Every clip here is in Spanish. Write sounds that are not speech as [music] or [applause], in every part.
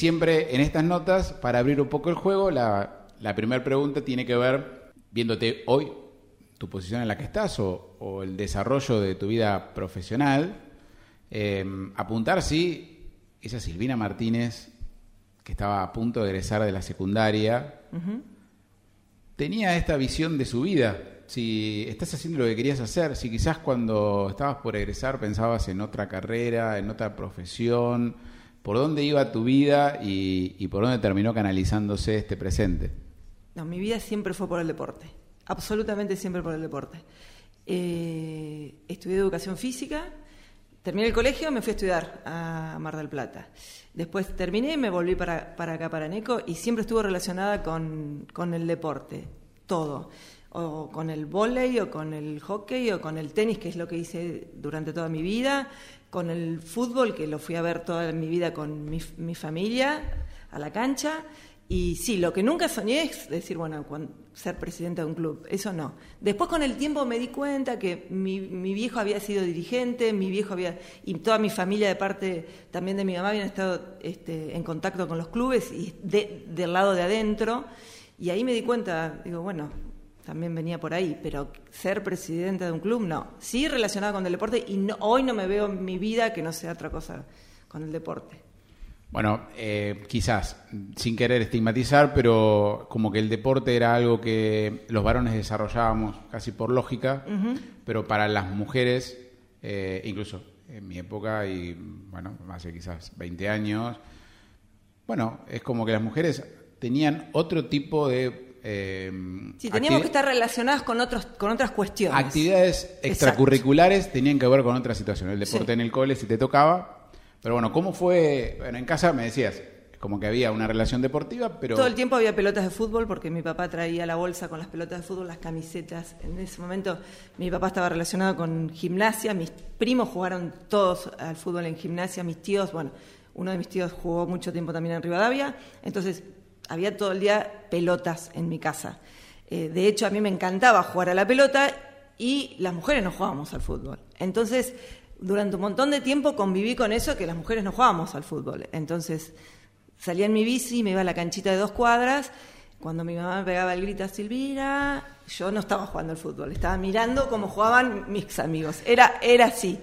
siempre en estas notas, para abrir un poco el juego, la, la primera pregunta tiene que ver, viéndote hoy, tu posición en la que estás o, el desarrollo de tu vida profesional, eh, apuntar si esa Silvina Martínez, que estaba a punto de egresar de la secundaria, tenía esta visión de su vida. Si estás haciendo lo que querías hacer, si quizás cuando estabas por egresar pensabas en otra carrera, en otra profesión, por dónde iba tu vida y, por dónde terminó canalizándose este presente. No, mi vida siempre fue por el deporte, absolutamente siempre por el deporte. Eh, estudié educación física, terminé el colegio, me fui a estudiar a Mar del Plata. Después terminé, me volví para, para acá, para Neco, y siempre estuvo relacionada con, con el deporte, todo. O con el vóley, o con el hockey, o con el tenis, que es lo que hice durante toda mi vida, con el fútbol, que lo fui a ver toda mi vida con mi, mi familia, a la cancha, y sí, lo que nunca soñé es decir, bueno, ser presidente de un club, eso no. Después con el tiempo me di cuenta que mi, viejo había sido dirigente, mi viejo había, y toda mi familia de parte también de mi mamá habían estado este, en contacto con los clubes y del lado de adentro, y ahí me di cuenta, digo, bueno, también venía por ahí, pero ser presidente de un club no. Sí relacionado con el deporte y hoy no me veo en mi vida que no sea otra cosa con el deporte. Bueno, eh, quizás, sin querer estigmatizar, pero como que el deporte era algo que los varones desarrollábamos casi por lógica, pero para las mujeres, eh, incluso en mi época y bueno, hace quizás 20 años, bueno, es como que las mujeres tenían otro tipo de... Eh, sí, teníamos que estar relacionadas con, otros, con otras cuestiones. Actividades extracurriculares tenían que ver con otra situación. El deporte en el cole, si te tocaba, pero bueno, ¿cómo fue? Bueno, en casa me decías, como que había una relación deportiva, pero... Todo el tiempo había pelotas de fútbol porque mi papá traía la bolsa con las pelotas de fútbol, las camisetas. En ese momento mi papá estaba relacionado con gimnasia, mis primos jugaron todos al fútbol en gimnasia, mis tíos, bueno, uno de mis tíos jugó mucho tiempo también en Rivadavia, entonces había todo el día pelotas en mi casa. Eh, de hecho, a mí me encantaba jugar a la pelota y las mujeres no jugábamos al fútbol. Entonces durante un montón de tiempo conviví con eso que las mujeres no jugábamos al fútbol. Entonces salía en mi bici, me iba a la canchita de dos cuadras. Cuando mi mamá me pegaba el grito a Silvira, yo no estaba jugando al fútbol, estaba mirando cómo jugaban mis amigos. Era, era así.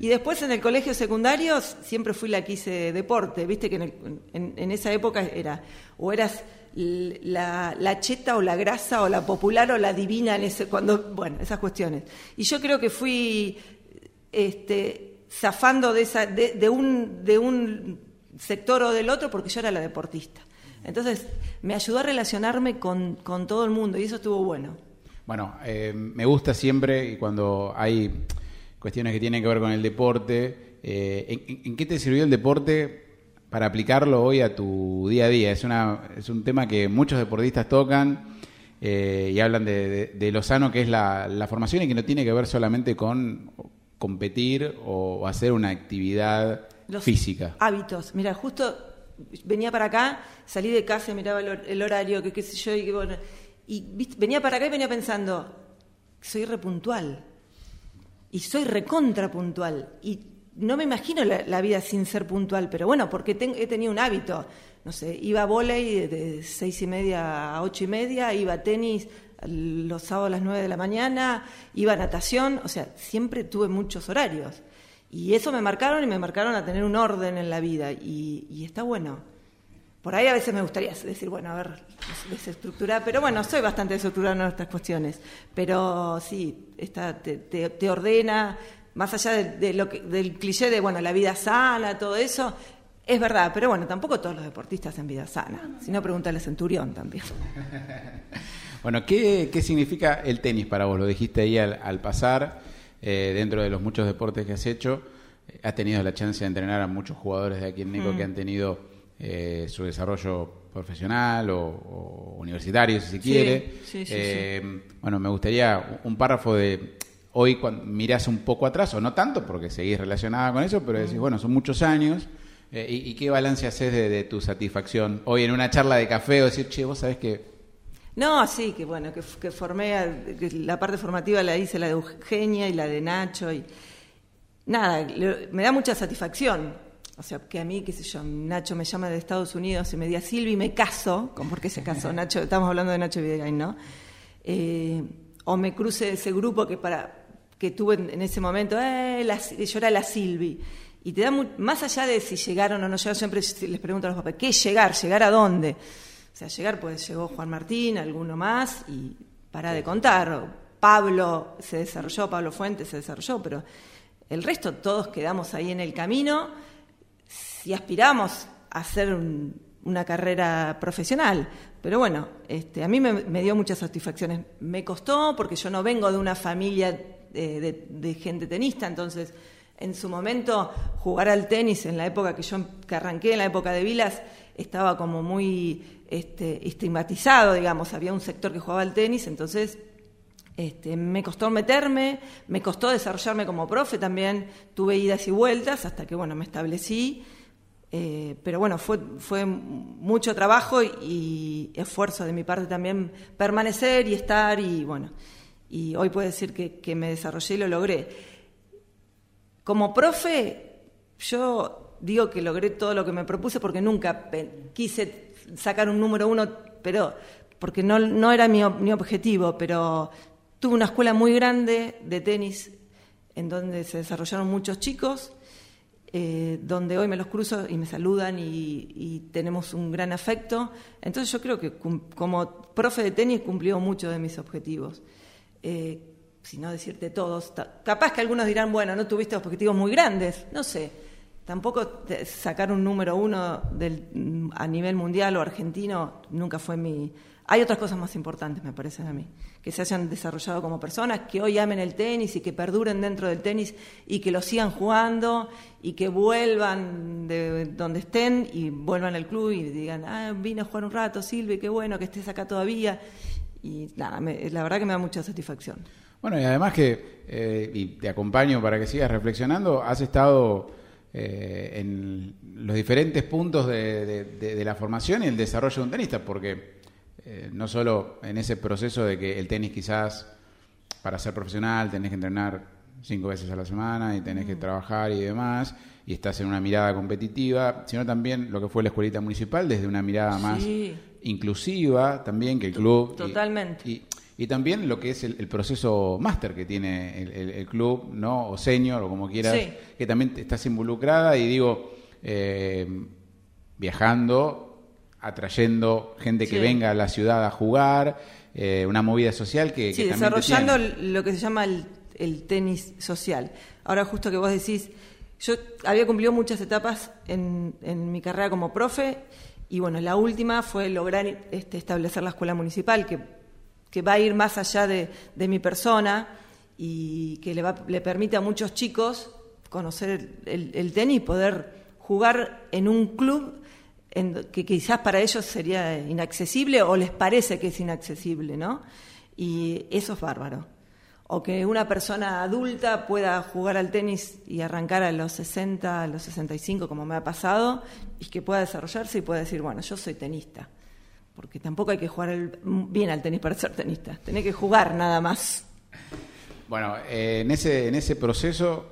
Y después en el colegio secundario siempre fui la que hice deporte. Viste que en, en, esa época era, o eras la, la, cheta o la grasa o la popular o la divina en ese, cuando, bueno, esas cuestiones. Y yo creo que fui este, zafando de, esa, de, un, de un sector o del otro porque yo era la deportista. Entonces, me ayudó a relacionarme con, con todo el mundo y eso estuvo bueno. Bueno, eh, me gusta siempre y cuando hay cuestiones que tienen que ver con el deporte, eh, ¿en, qué te sirvió el deporte para aplicarlo hoy a tu día a día? Es, una, es un tema que muchos deportistas tocan eh, y hablan de, de, lo sano que es la, la, formación y que no tiene que ver solamente con competir o hacer una actividad física? Hábitos. Mira, justo venía para acá, salí de casa, miraba el, horario, que qué sé yo, y, bueno, y venía para acá y venía pensando, soy repuntual. Y soy recontra puntual. Y no me imagino la, vida sin ser puntual, pero bueno, porque he tenido un hábito. No sé, iba a volei de seis y media a ocho y media, iba a tenis los sábados a las 9 de la mañana, iba a natación, o sea, siempre tuve muchos horarios. Y eso me marcaron y me marcaron a tener un orden en la vida y, está bueno. Por ahí a veces me gustaría decir, bueno, a ver, desestructurar, pero bueno, soy bastante desestructurada en estas cuestiones. Pero sí, está, te, ordena, más allá de, lo que, del cliché de, bueno, la vida sana, todo eso, es verdad, pero bueno, tampoco todos los deportistas en vida sana. Si no, pregúntale a Centurión también. [laughs] Bueno, ¿qué, significa el tenis para vos? Lo dijiste ahí al, pasar, eh, dentro de los muchos deportes que has hecho, eh, has tenido la chance de entrenar a muchos jugadores de aquí en Nico que mm. han tenido eh, su desarrollo profesional o, universitario, si se quiere. bueno, me gustaría un párrafo de hoy cuando mirás un poco atrás, o no tanto, porque seguís relacionada con eso, pero decís, bueno, son muchos años. y, qué balance haces de, de, tu satisfacción? Hoy en una charla de café o decir, che, vos sabés que no, sí, que bueno, que, formé, la parte formativa la hice la de Eugenia y la de Nacho y nada, me da mucha satisfacción. O sea, que a mí, qué sé yo, Nacho me llama de Estados Unidos y me diga Silvi, me caso, ¿con por qué se casó [laughs] Nacho? Estamos hablando de Nacho Videgain, ¿no? Eh, o me cruce ese grupo que para que tuve en, ese momento, eh, yo era la Silvi. Y te da más allá de si llegaron o no llegaron, siempre les pregunto a los papás, ¿qué es llegar? ¿Llegar a dónde? O sea, llegar, pues llegó Juan Martín, alguno más, y para de contar. Pablo se desarrolló, Pablo Fuentes se desarrolló, pero el resto todos quedamos ahí en el camino si aspiramos a hacer una carrera profesional. Pero bueno, este, a mí me, dio muchas satisfacciones. Me costó porque yo no vengo de una familia de, gente tenista, entonces en su momento jugar al tenis en la época que yo que arranqué, en la época de Vilas, estaba como muy este, estigmatizado, digamos, había un sector que jugaba al tenis, entonces este, me costó meterme, me costó desarrollarme como profe también, tuve idas y vueltas hasta que, bueno, me establecí eh, pero bueno, fue, fue mucho trabajo y, esfuerzo de mi parte también permanecer y estar y bueno, y hoy puedo decir que, me desarrollé y lo logré. Como profe, yo digo que logré todo lo que me propuse porque nunca quise sacar un número uno, pero porque no, no era mi, mi objetivo, pero tuve una escuela muy grande de tenis en donde se desarrollaron muchos chicos eh, donde hoy me los cruzo y me saludan y, tenemos un gran afecto. Entonces yo creo que como profe de tenis cumplió muchos de mis objetivos. Eh, si no decirte todos, capaz que algunos dirán, bueno, no tuviste objetivos muy grandes, no sé. Tampoco sacar un número uno del, a nivel mundial o argentino nunca fue mi, hay otras cosas más importantes, me parecen a mí, que se hayan desarrollado como personas, que hoy amen el tenis y que perduren dentro del tenis y que lo sigan jugando y que vuelvan de donde estén y vuelvan al club y digan, ah, vine a jugar un rato, Silvi, qué bueno que estés acá todavía. Y nada, la verdad que me da mucha satisfacción. Bueno, y además que, eh, y te acompaño para que sigas reflexionando, has estado eh, en los diferentes puntos de la formación y el desarrollo de un tenista, porque eh, no solo en ese proceso de que el tenis quizás para ser profesional tenés que entrenar cinco veces a la semana y tenés que mm. trabajar y demás, y estás en una mirada competitiva, sino también lo que fue la escuelita municipal desde una mirada más inclusiva también que el club. Totalmente. Y, también lo que es el, proceso máster que tiene el, club, ¿no? O senior, o como quieras, que también estás involucrada y digo, eh, viajando atrayendo gente que venga a la ciudad a jugar, eh, una movida social que... Sí, desarrollando lo que se llama el, tenis social. Ahora justo que vos decís, yo había cumplido muchas etapas en, mi carrera como profe y bueno, la última fue lograr este, establecer la escuela municipal que, que va a ir más allá de, mi persona y que le, va, le permite a muchos chicos conocer el, el tenis y poder jugar en un club que quizás para ellos sería inaccesible o les parece que es inaccesible, ¿no? Y eso es bárbaro. O que una persona adulta pueda jugar al tenis y arrancar a los 60, a los 65, como me ha pasado, y que pueda desarrollarse y pueda decir, bueno, yo soy tenista. Porque tampoco hay que jugar bien al tenis para ser tenista, tenés que jugar nada más. Bueno, eh, en, ese, en ese proceso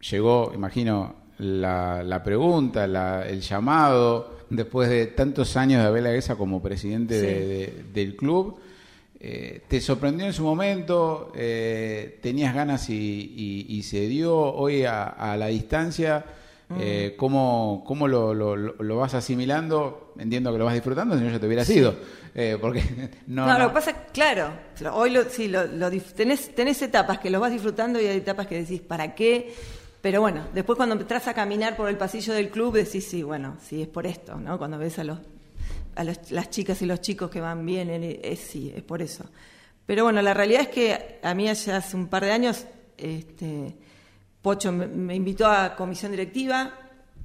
llegó, imagino, la, pregunta, el llamado, después de tantos años de Abel Aguesa como presidente del club. Eh, ¿Te sorprendió en su momento? Eh, ¿Tenías ganas y, se dio hoy a, la distancia? Eh, mm. ¿Cómo, cómo lo, lo, vas asimilando? Entiendo que lo vas disfrutando, si no ya te hubiera sido. porque [laughs] no, no, lo que pasa, claro, hoy lo, sí, lo, tenés, tenés etapas que lo vas disfrutando y hay etapas que decís, ¿para qué? Pero bueno, después cuando entras a caminar por el pasillo del club decís, sí, bueno, sí, es por esto, ¿no? Cuando ves a, los, a las chicas y los chicos que van bien, es, sí, es por eso. Pero bueno, la realidad es que a mí hace un par de años, este, Pocho me, invitó a comisión directiva,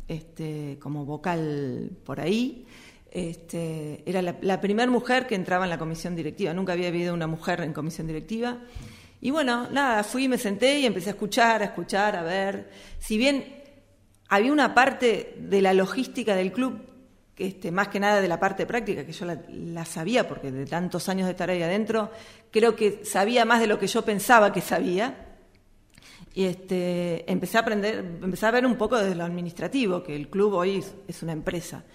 este, como vocal por ahí. Este, era la primera mujer que entraba en la comisión directiva. Nunca había habido una mujer en comisión directiva. Y bueno, nada, fui, me senté y empecé a escuchar, a escuchar, a ver. Si bien había una parte de la logística del club, que este, más que nada de la parte práctica, que yo la, sabía, porque de tantos años de estar ahí adentro, creo que sabía más de lo que yo pensaba que sabía. Y este, empecé a aprender, empecé a ver un poco desde lo administrativo, que el club hoy es una empresa.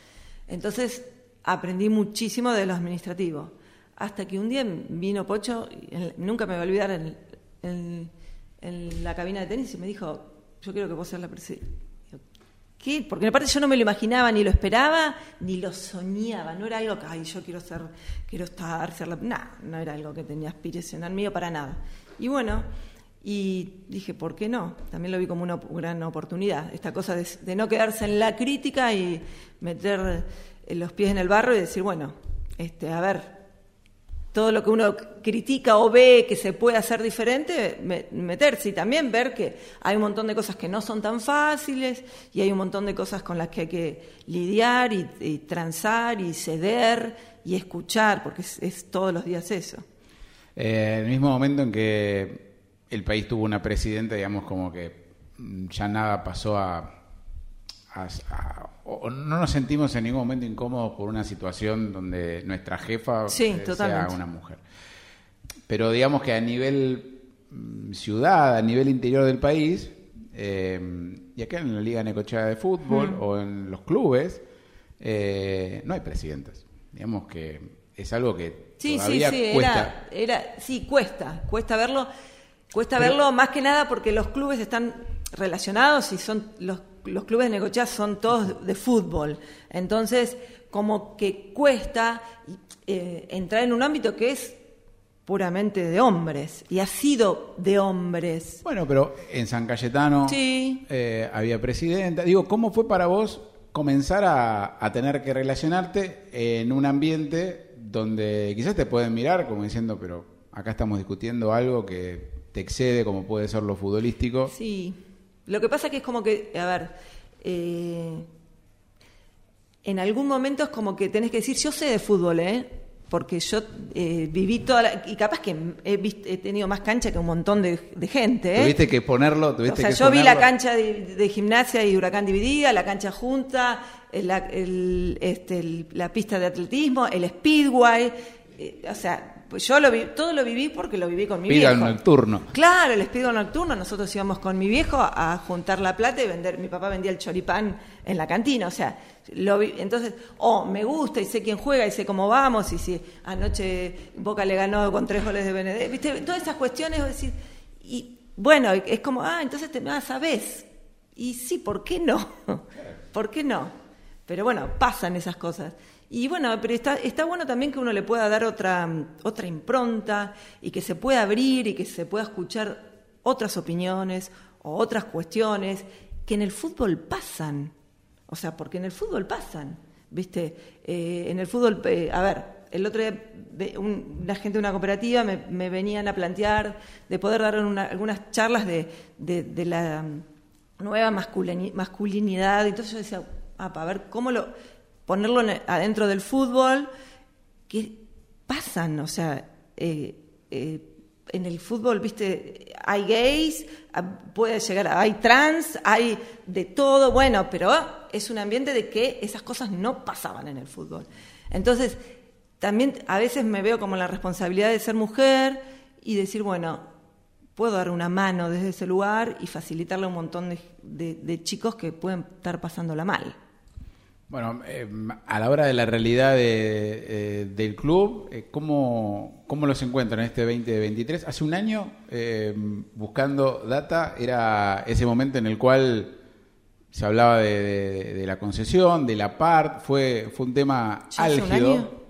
Entonces aprendí muchísimo de lo administrativo. Hasta que un día vino Pocho, en- nunca me voy a olvidar, en, la cabina de tenis y me dijo, yo quiero que vos seas la presidenta. ¿Qué? Porque aparte yo no me lo imaginaba, ni lo esperaba, ni lo soñaba. No era algo que, ay, yo quiero ser, quiero estar, ser la... No, no era algo que tenía aspiracional mío para nada. Y bueno, y dije, ¿por qué no? También lo vi como una gran oportunidad. Esta cosa de, de no quedarse en la crítica y meter eh, los pies en el barro y decir, bueno, este, a ver, todo lo que uno critica o ve que se puede hacer diferente, me- meterse y también ver que hay un montón de cosas que no son tan fáciles y hay un montón de cosas con las que hay que lidiar y, y transar y ceder y escuchar, porque es, todos los días eso. Eh, en el mismo momento en que el país tuvo una presidenta, digamos, como que ya nada pasó a... o no nos sentimos en ningún momento incómodos por una situación donde nuestra jefa Sí, sea totalmente. una mujer. Pero digamos que a nivel mm, ciudad, a nivel interior del país, eh, y acá en la Liga Necochea de Fútbol o en los clubes, eh, no hay presidentas. Digamos que es algo que Sí, sí, sí, cuesta. era, era, sí, cuesta, cuesta verlo, cuesta Pero- verlo más que nada porque los clubes están relacionados y son los, los clubes de Necochea son todos de fútbol, entonces como que cuesta eh, entrar en un ámbito que es puramente de hombres y ha sido de hombres. Bueno, pero en San Cayetano Sí. eh, había presidenta. Digo, ¿cómo fue para vos comenzar a, a tener que relacionarte en un ambiente donde quizás te pueden mirar como diciendo, pero acá estamos discutiendo algo que te excede, como puede ser lo futbolístico? Sí. Lo que pasa que es como que, a ver, eh, en algún momento es como que tenés que decir, yo sé de fútbol, ¿eh? Porque yo eh, viví toda la... Y capaz que he, tenido más cancha que un montón de, de gente, ¿eh? Tuviste que ponerlo, O tuviste sea, que yo vi la cancha de, de gimnasia y huracán dividida, la cancha junta, el- la, el- este, el- la pista de atletismo, el speedway. eh, o sea, pues yo lo vi, todo lo viví porque lo viví con mi Pida viejo. nocturno. Claro, el speedway nocturno. Nosotros íbamos con mi viejo a juntar la plata y vender. Mi papá vendía el choripán en la cantina. O sea, lo vi, entonces, oh, me gusta y sé quién juega y sé cómo vamos. Y si anoche Boca le ganó con tres goles de Benedetto. ¿Viste? Todas esas cuestiones, decís, y bueno, es como, ah, entonces te ah, sabés. Y sí, ¿por qué no? [laughs] ¿Por qué no? Pero bueno, pasan esas cosas. Y bueno, pero está, está bueno también que uno le pueda dar otra, otra impronta y que se pueda abrir y que se pueda escuchar otras opiniones o otras cuestiones que en el fútbol pasan. O sea, porque en el fútbol pasan. ¿Viste? Eh, en el fútbol, eh, a ver, el otro día un- gente de una cooperativa me, venían a plantear de poder dar una- algunas charlas de, de- de la nueva masculini- masculinidad. Entonces yo decía, ah, para ver cómo lo ponerlo en- adentro del fútbol, que pasan, o sea, eh, eh, en el fútbol, viste, hay gays, ah, puede llegar, a- hay trans, hay de todo, bueno, pero es un ambiente de que esas cosas no pasaban en el fútbol. Entonces, también a veces me veo como la responsabilidad de ser mujer y decir, bueno, puedo dar una mano desde ese lugar y facilitarle a un montón de- de chicos que pueden estar pasándola mal. Bueno, eh, a la hora de la realidad de, eh, del club, eh, ¿cómo, ¿cómo los encuentran en este 2023? Hace un año, eh, buscando data, era ese momento en el cual se hablaba de, de- de la concesión, de la PART, fue, fue un tema ¿Ya hace un álgido.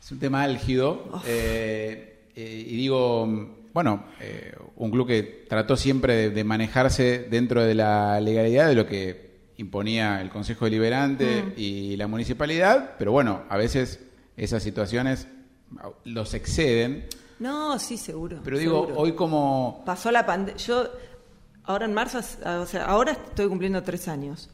Es un tema álgido. eh, y digo, bueno, un club que trató siempre de, de manejarse dentro de la legalidad de lo que imponía el Consejo Deliberante Mm. y la municipalidad, pero bueno, a veces esas situaciones los exceden. No, sí, seguro. Pero digo, seguro. hoy como... pasó la pandemia. Yo, ahora en marzo, o sea, ahora estoy cumpliendo tres años.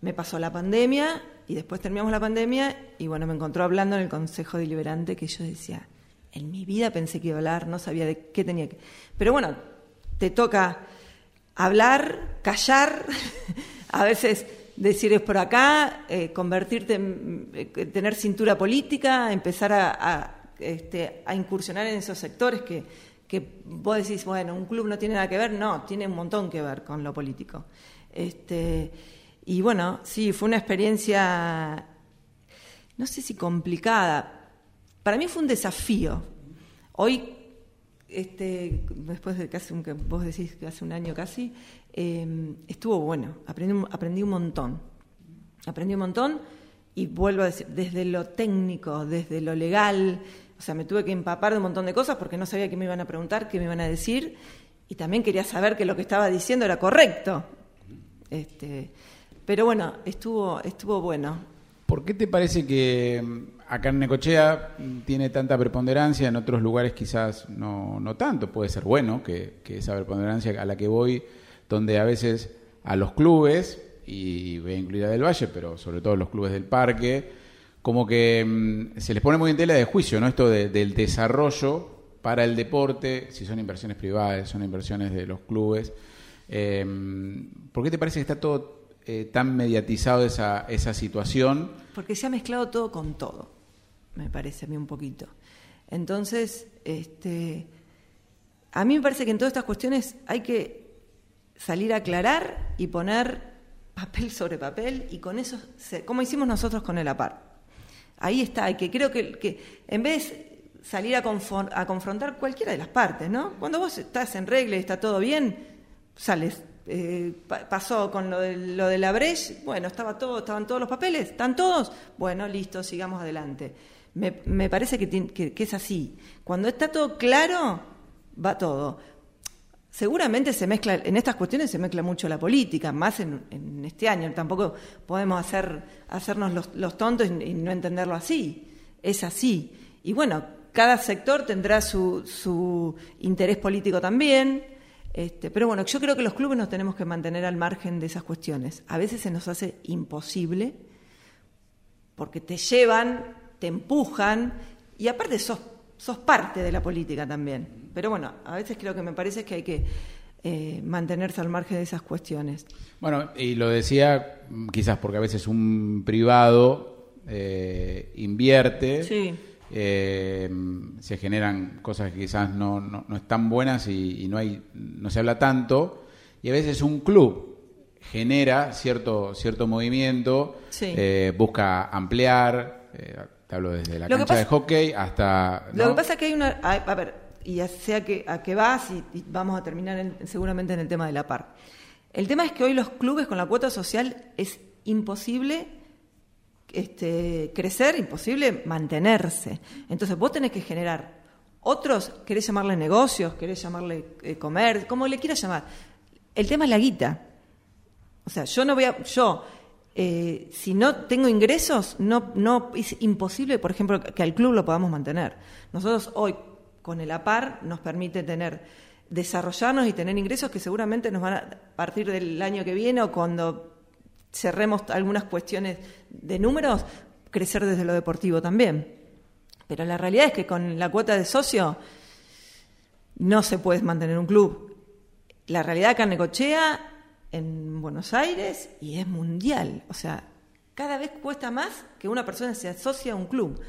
Me pasó la pandemia y después terminamos la pandemia y bueno, me encontró hablando en el Consejo Deliberante que yo decía, en mi vida pensé que iba a hablar, no sabía de qué tenía que... Pero bueno, te toca hablar, callar, [laughs] a veces decir es por acá, eh, convertirte en, eh, tener cintura política, empezar a, este, incursionar en esos sectores que, que vos decís, bueno, un club no tiene nada que ver, no, tiene un montón que ver con lo político. Este, y bueno, sí, fue una experiencia, no sé si complicada, para mí fue un desafío. Hoy, este, después de casi, que vos decís que hace un año casi, em, estuvo bueno, aprendí, aprendí un montón. Aprendí un montón y vuelvo a decir, desde lo técnico, desde lo legal, o sea, me tuve que empapar de un montón de cosas porque no sabía qué me iban a preguntar, qué me iban a decir, y también quería saber que lo que estaba diciendo era correcto. Este, pero bueno, estuvo, estuvo bueno. ¿Por qué te parece que acá en Necochea tiene tanta preponderancia, en otros lugares quizás no, no tanto? Puede ser bueno que, esa preponderancia a la que voy, donde a veces a los clubes, y voy a incluir a Del Valle, pero sobre todo los clubes del parque, como que mm, se les pone muy en tela de juicio, ¿no? Esto del desarrollo para el deporte, si son inversiones privadas, son inversiones de los clubes. Eh, ¿Por qué te parece que está todo eh, tan mediatizado esa, esa situación? Porque se ha mezclado todo con todo, me parece a mí un poquito. Entonces, este, a mí me parece que en todas estas cuestiones hay que salir a aclarar y poner papel sobre papel y con eso, como hicimos nosotros con el APAR. Ahí está, y que creo que, en vez de salir a, a, confrontar cualquiera de las partes, ¿no? Cuando vos estás en regla y está todo bien, sales. Eh, pasó con lo de, lo de la Breche, bueno, estaba todo, estaban todos los papeles, ¿están todos? Bueno, listo, sigamos adelante. Me, parece que, que es así. Cuando está todo claro, va todo. Seguramente se mezcla, en estas cuestiones se mezcla mucho la política, más en, este año. Tampoco podemos hacer, hacernos los, tontos y, no entenderlo así. Es así. Y bueno, cada sector tendrá su, su interés político también. Este, pero bueno, yo creo que los clubes nos tenemos que mantener al margen de esas cuestiones. A veces se nos hace imposible porque te llevan, te empujan y aparte sos, sos parte de la política también. Pero bueno, a veces creo que me parece que hay que eh, mantenerse al margen de esas cuestiones. Bueno, y lo decía quizás porque a veces un privado eh, invierte, eh, se generan cosas que quizás no, no, están buenas y, no, hay, no se habla tanto, y a veces un club genera cierto, cierto movimiento, busca ampliar, te hablo desde la cancha de hockey hasta... Lo que pasa es que hay una... A ver, y ya sea que, a qué vas y, vamos a terminar seguramente en el tema de la par. El tema es que hoy los clubes con la cuota social es imposible este, crecer, imposible mantenerse. Entonces vos tenés que generar otros, querés llamarle negocios, querés llamarle eh, comer, como le quieras llamar. El tema es la guita. O sea, yo no voy a, yo, eh, si no tengo ingresos, no, no es imposible, por ejemplo, que al club lo podamos mantener. Nosotros hoy con el APAR nos permite tener desarrollarnos y tener ingresos que seguramente nos van a partir del año que viene o cuando cerremos algunas cuestiones de números, crecer desde lo deportivo también. Pero la realidad es que con la cuota de socio no se puede mantener un club. La realidad acá en Necochea, en Buenos Aires, y es mundial. O sea, cada vez cuesta más que una persona se asocie a un club.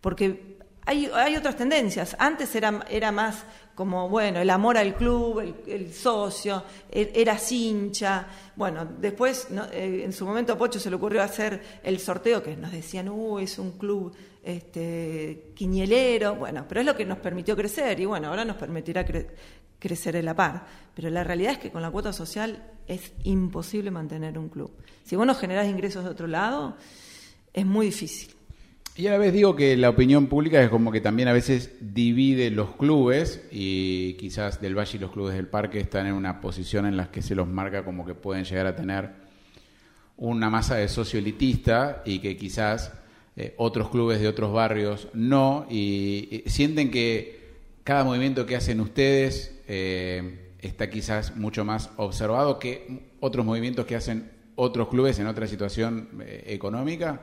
Porque hay, otras tendencias. Antes era, era más como, bueno, el amor al club, el, socio, er, era hincha. Bueno, después, eh, en su momento a Pocho se le ocurrió hacer el sorteo, que nos decían, uh, es un club este, quiñelero. Bueno, pero es lo que nos permitió crecer y bueno, ahora nos permitirá crecer en la par. Pero la realidad es que con la cuota social es imposible mantener un club. Si vos no generás ingresos de otro lado, es muy difícil. Y a la vez digo que la opinión pública es como que también a veces divide los clubes y quizás del Valle y los clubes del Parque están en una posición en la que se los marca como que pueden llegar a tener una masa de socio elitista y que quizás eh, otros clubes de otros barrios no y, sienten que cada movimiento que hacen ustedes eh, está quizás mucho más observado que otros movimientos que hacen otros clubes en otra situación eh, económica.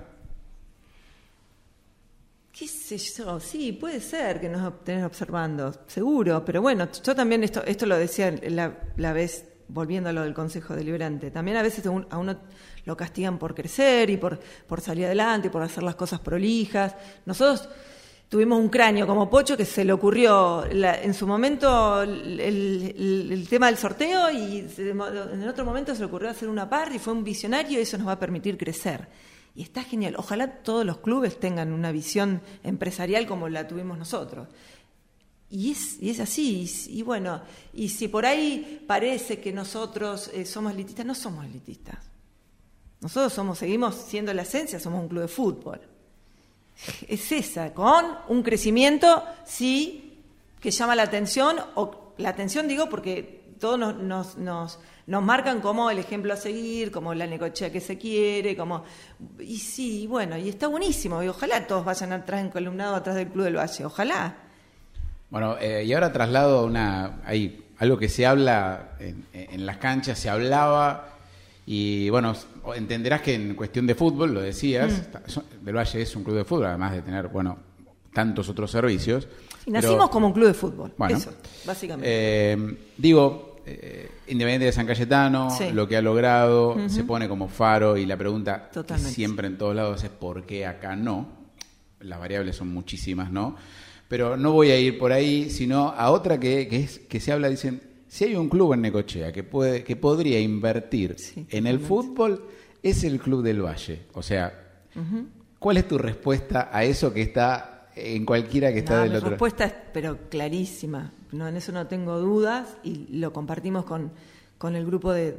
¿Qué sé yo? Sí, puede ser que nos estén observando, seguro, pero bueno, yo también esto, esto lo decía la, vez, volviendo a lo del Consejo Deliberante, también a veces a uno lo castigan por crecer y por, por salir adelante, por hacer las cosas prolijas. Nosotros tuvimos un cráneo como Pocho que se le ocurrió en su momento el, tema del sorteo y en otro momento se le ocurrió hacer una par y fue un visionario y eso nos va a permitir crecer. Y está genial. Ojalá todos los clubes tengan una visión empresarial como la tuvimos nosotros. Y es, y es así. Y, bueno, y si por ahí parece que nosotros eh, somos elitistas, no somos elitistas. Nosotros somos, seguimos siendo la esencia, somos un club de fútbol es esa, con un crecimiento, sí, que llama la atención, o la atención digo porque todos nos, nos, nos, nos marcan como el ejemplo a seguir, como la necochea que se quiere, como... Y sí, bueno, y está buenísimo, y ojalá todos vayan atrás en columnado atrás del Club del Valle, ojalá. Bueno, eh, y ahora traslado una... Hay algo que se habla en, en las canchas, se hablaba y bueno, entenderás que en cuestión de fútbol, lo decías, mm. Del Valle es un club de fútbol, además de tener, bueno, tantos otros servicios. Y nacimos como un club de fútbol, bueno, eso, básicamente. Eh, digo, eh, Independiente de San Cayetano, lo que ha logrado, se pone como faro y la pregunta siempre en todos lados es ¿por qué acá no? Las variables son muchísimas, ¿no? Pero no voy a ir por ahí, sino a otra que, que, es, que se habla, dicen, si hay un club en Necochea que, puede, que podría invertir en el fútbol, es el Club del Valle. O sea, ¿cuál es tu respuesta a eso que está en cualquiera que está del otro lado? Mi respuesta es, pero clarísima. No, en eso no tengo dudas y lo compartimos con, con el grupo de,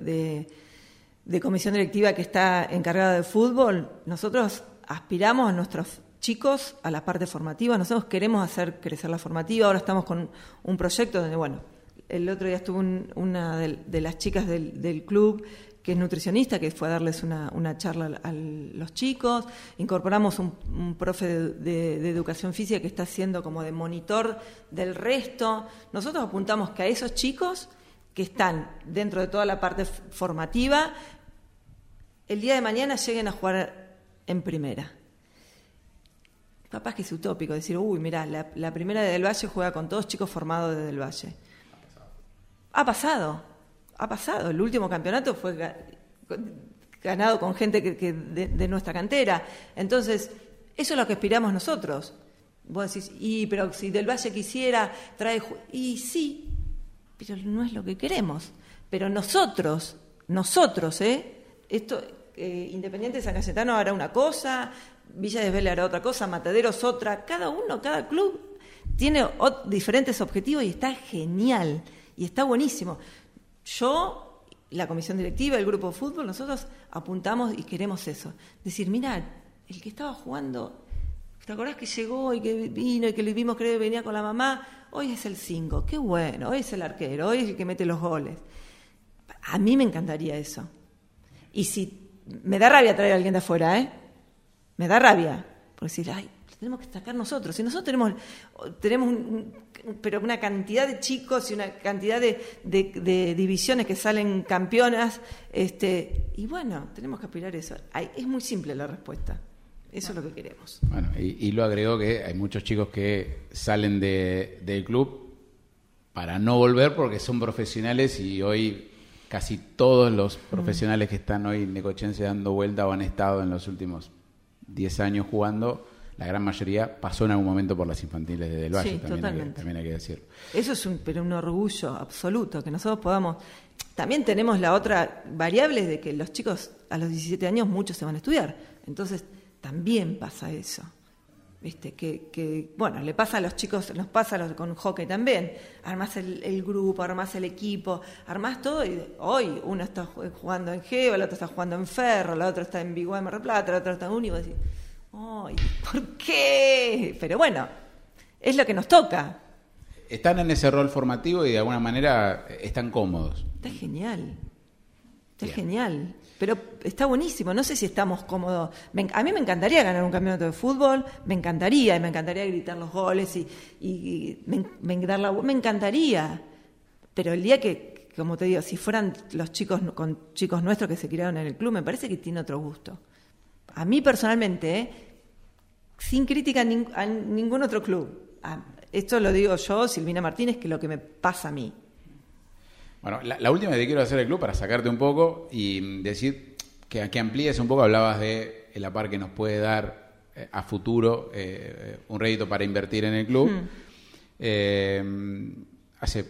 de, comisión directiva que está encargada de fútbol. Nosotros aspiramos a nuestros chicos a la parte formativa. Nosotros queremos hacer crecer la formativa. Ahora estamos con un proyecto donde, bueno, el otro día estuvo una de, las chicas del, club que es nutricionista, que fue a darles una, charla a, los chicos. Incorporamos un, profe de, educación física que está haciendo como de monitor del resto. Nosotros apuntamos que a esos chicos que están dentro de toda la parte formativa, el día de mañana lleguen a jugar en primera. Capaz que es utópico decir, uy, mira, la, primera de Del Valle juega con todos chicos formados desde Del Valle ha pasado, ha pasado. El último campeonato fue ganado con gente que, de, nuestra cantera. Entonces, eso es lo que aspiramos nosotros. Vos decís, y pero si Del Valle quisiera, trae... Y sí, pero no es lo que queremos. Pero nosotros, nosotros, ¿eh? Esto, eh, Independiente de San Cayetano hará una cosa, Villa de Vélez hará otra cosa, Mataderos otra, cada uno, cada club tiene diferentes objetivos y está genial y está buenísimo. Yo, la comisión directiva, el grupo de fútbol, nosotros apuntamos y queremos eso. Decir, mira, el que estaba jugando, ¿te acordás que llegó y que vino y que lo vimos, creo que venía con la mamá? Hoy es el 5, qué bueno, hoy es el arquero, hoy es el que mete los goles. A mí me encantaría eso. Y si me da rabia traer a alguien de afuera, ¿eh? Me da rabia. Porque decir, ay, tenemos que sacar nosotros. Si nosotros tenemos, tenemos pero una cantidad de chicos y una cantidad de, divisiones que salen campeonas, este, y bueno, tenemos que aspirar eso. es muy simple la respuesta. Eso es lo que queremos. Bueno, y, lo agregó que hay muchos chicos que salen del club para no volver porque son profesionales y hoy casi todos los mm. profesionales que están hoy en Necochense dando vuelta o han estado en los últimos 10 años jugando la gran mayoría pasó en algún momento por las infantiles de Del Valle, sí, también. Hay que, también hay que decir. Eso es un, pero un orgullo absoluto, que nosotros podamos... También tenemos la otra variable de que los chicos a los 17 años muchos se van a estudiar, entonces también pasa eso. ¿Viste? Que, que, bueno, le pasa a los chicos, nos pasa a los, con hockey también. Armás el, grupo, armás el equipo, armás todo y hoy uno está jugando en Geo, el otro está jugando en Ferro, el otro está en Biguay Mar Plata, el otro está en Único. Ay, ¿por qué? Pero bueno, es lo que nos toca. Están en ese rol formativo y de alguna manera están cómodos. Está genial. Está genial. Pero está buenísimo. No sé si estamos cómodos. a mí me encantaría ganar un campeonato de fútbol. Me encantaría. Y me encantaría gritar los goles. Y, me, me encantaría. Pero el día que, como te digo, si fueran los chicos con chicos nuestros que se criaron en el club, me parece que tiene otro gusto. A mí personalmente, ¿eh? Sin crítica a, ningún otro club. Ah, esto lo digo yo, Silvina Martínez, que es lo que me pasa a mí. Bueno, la, última que te quiero hacer el club para sacarte un poco y decir que, que amplíes un poco, hablabas de la par que nos puede dar eh, a futuro eh, un rédito para invertir en el club. Hmm. Eh, hace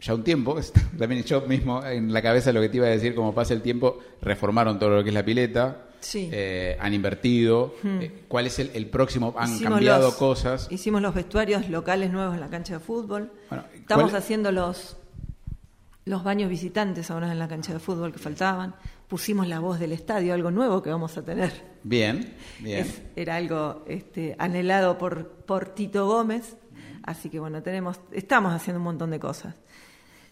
ya un tiempo, [laughs] también yo mismo en la cabeza lo que te iba a decir, como pasa el tiempo, reformaron todo lo que es la pileta. Sí. eh, han invertido, eh, cuál es el, el próximo, han Hicimos cambiado los- cosas. Hicimos los vestuarios locales nuevos en la cancha de fútbol. Bueno, Estamos ¿cuál- haciendo los, los baños visitantes ahora en la cancha de fútbol que faltaban. Pusimos la voz del estadio, algo nuevo que vamos a tener. Bien, bien. Es- era algo este, anhelado por, por Tito Gómez. Así que bueno, tenemos, estamos haciendo un montón de cosas.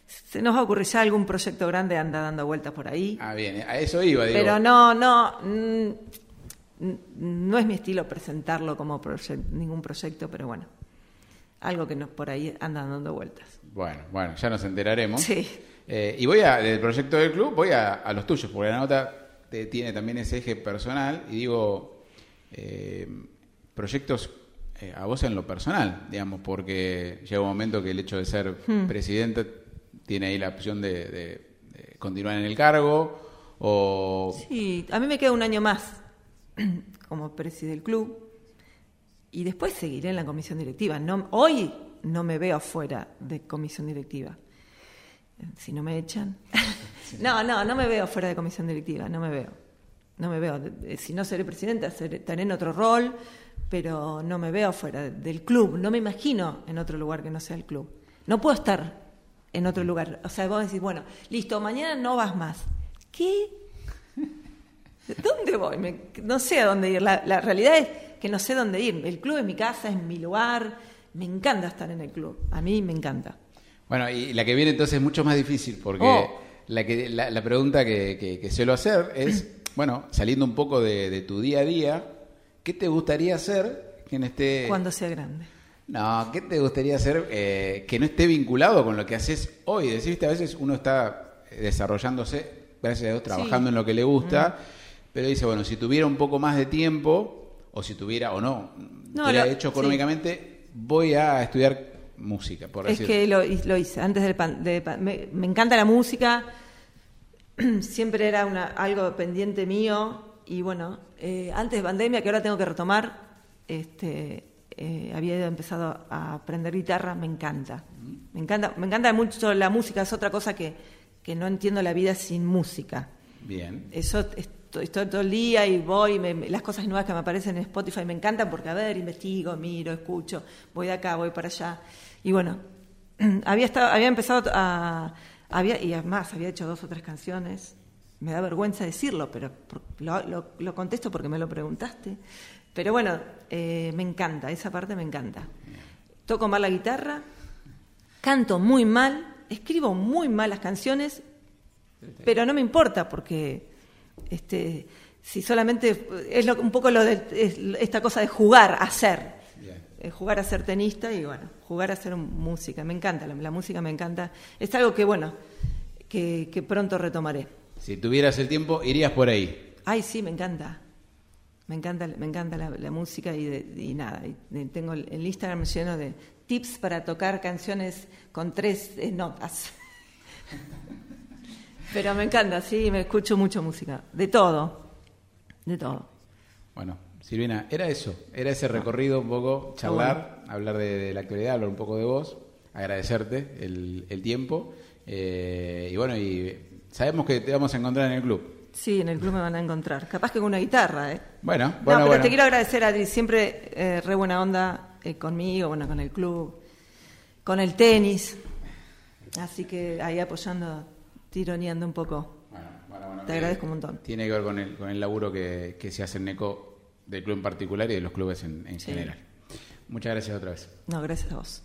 Se nos va a ocurrir ya algún proyecto grande, anda dando vueltas por ahí. Ah, bien, a eso iba, digo. Pero no, no, mm, no es mi estilo presentarlo como proye- ningún proyecto, pero bueno, algo que nos por ahí anda dando vueltas. Bueno, bueno, ya nos enteraremos. Sí. Eh, y voy a, del proyecto del club, voy a, a los tuyos, porque la nota te- tiene también ese eje personal, y digo, eh, proyectos eh, a vos en lo personal, digamos, porque llega un momento que el hecho de ser Hmm. presidente tiene ahí la opción de, continuar en el cargo, o... Sí, a mí me queda un año más [clears throat] como presidente del club y después seguiré en la comisión directiva. No, hoy no me veo fuera de comisión directiva. Si no me echan. [laughs] no, no, no me veo fuera de comisión directiva, no me veo. No me veo. Si no seré presidenta, estaré en otro rol, pero no me veo fuera del club. No me imagino en otro lugar que no sea el club. No puedo estar en otro lugar. O sea, vos decís, bueno, listo, mañana no vas más. ¿Qué? ¿Dónde voy? Me- no sé a dónde ir. La, la realidad es que no sé dónde ir. El club es mi casa, es mi lugar. Me encanta estar en el club. A mí me encanta. Bueno, y la que viene entonces es mucho más difícil, porque Oh. la, que, la, la pregunta que, que, que suelo hacer es, [clears throat] bueno, saliendo un poco de, de tu día a día, ¿qué te gustaría hacer que no esté... Cuando sea grande. No, ¿qué te gustaría hacer eh, que no esté vinculado con lo que haces hoy? Decís, viste, a veces uno está eh, desarrollándose, gracias a Dios, trabajando Sí. en lo que le gusta, pero dice, bueno, si tuviera un poco más de tiempo, o si tuviera o no, No, lo- hecho sí. económicamente, voy a estudiar música, por Es decir. que lo, lo hice antes del pan- de me, me encanta la música, [clears throat] siempre era una, algo pendiente mío y bueno, eh, antes de pandemia, que ahora tengo que retomar, este, eh, había empezado a aprender guitarra, me encanta. Me encanta, me encanta mucho la música, es otra cosa que, que no entiendo la vida sin música. Bien. Eso estoy, estoy todo el día y voy, me- las cosas nuevas que me aparecen en Spotify me encantan porque, a ver, investigo, miro, escucho, voy de acá, voy para allá. Y bueno, [clears throat] había, estado, había empezado a... Había, y además, había hecho dos o tres canciones. Me da vergüenza decirlo, pero lo- lo contesto porque me lo preguntaste. Pero bueno, eh, me encanta, esa parte me encanta. Toco mal la guitarra, canto muy mal, escribo muy malas canciones, pero no me importa porque este si solamente es lo- un poco lo de es esta cosa de jugar a ser. Eh, jugar a ser tenista y bueno jugar a hacer música me encanta la, la música me encanta es algo que bueno que, que pronto retomaré Si tuvieras el tiempo, irías por ahí. ay sí me encanta me encanta me encanta la, la música y, de- y nada y- y tengo el, el Instagram lleno de tips para tocar canciones con tres eh, notas [laughs] Pero me encanta, sí, me escucho mucho música. De todo. De todo. Bueno, Silvina, era eso, era ese recorrido un poco, charlar, hablar de, de la actualidad, hablar un poco de vos, agradecerte el, el tiempo. eh, y bueno, y sabemos que te vamos a encontrar en el club. Sí, en el club me van a encontrar. Capaz que con una guitarra, ¿eh? Bueno, no, bueno, pero bueno. te quiero agradecer, Adri. Siempre eh, re buena onda eh, conmigo, bueno, con el club, con el tenis. Así que ahí apoyando, tironeando un poco. Bueno, bueno, bueno, Te agradezco un montón. Tiene que ver con el, con el laburo que, que se hace en NECO del club en particular y de los clubes en, en Sí. general. Muchas gracias otra vez. No, gracias a vos.